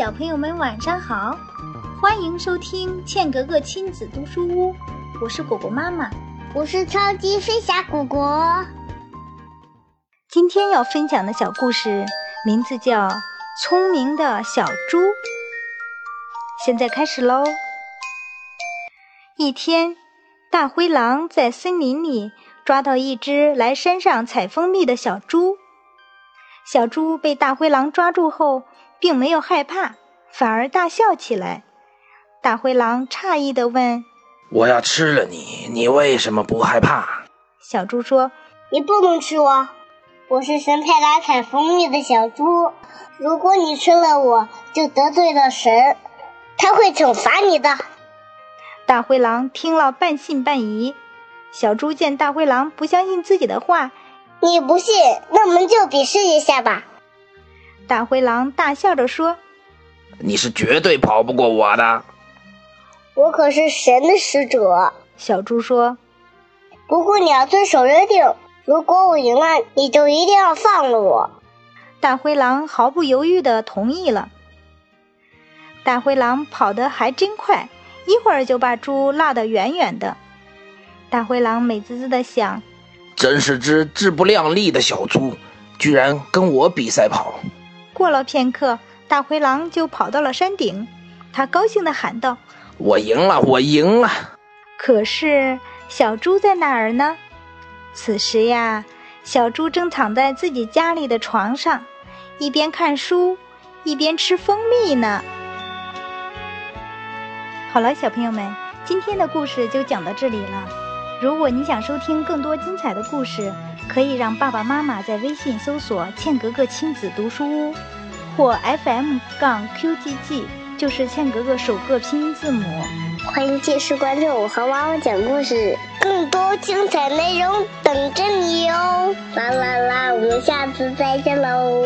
小朋友们晚上好，欢迎收听茜格格亲子读书屋，我是果果妈妈，我是超级飞侠果果。今天要分享的小故事名字叫《聪明的小猪》。现在开始喽。一天，大灰狼在森林里抓到一只来山上采蜂蜜的小猪。小猪被大灰狼抓住后，并没有害怕，反而大笑起来。大灰狼诧异地问：“我要吃了你，你为什么不害怕？”小猪说：“你不能吃我，我是神派来采蜂蜜的小猪。如果你吃了我，就得罪了神，他会惩罚你的。”大灰狼听了半信半疑。小猪见大灰狼不相信自己的话。你不信，那我们就比试一下吧。大灰狼大笑着说：“你是绝对跑不过我的。”我可是神的使者。小猪说：“不过你要遵守约定，如果我赢了，你就一定要放了我。”大灰狼毫不犹豫地同意了。大灰狼跑得还真快，一会儿就把猪落得远远的。大灰狼美滋滋地想。真是只自不量力的小猪，居然跟我比赛跑。过了片刻，大灰狼就跑到了山顶，他高兴地喊道：“我赢了，我赢了！”可是小猪在哪儿呢？此时呀，小猪正躺在自己家里的床上，一边看书，一边吃蜂蜜呢。好了，小朋友们，今天的故事就讲到这里了。如果你想收听更多精彩的故事，可以让爸爸妈妈在微信搜索“茜格格亲子读书屋”或 FM 杠 QGG，就是茜格格首个拼音字母。欢迎继续关注我和妈妈讲故事，更多精彩内容等着你哦！啦啦啦，我们下次再见喽！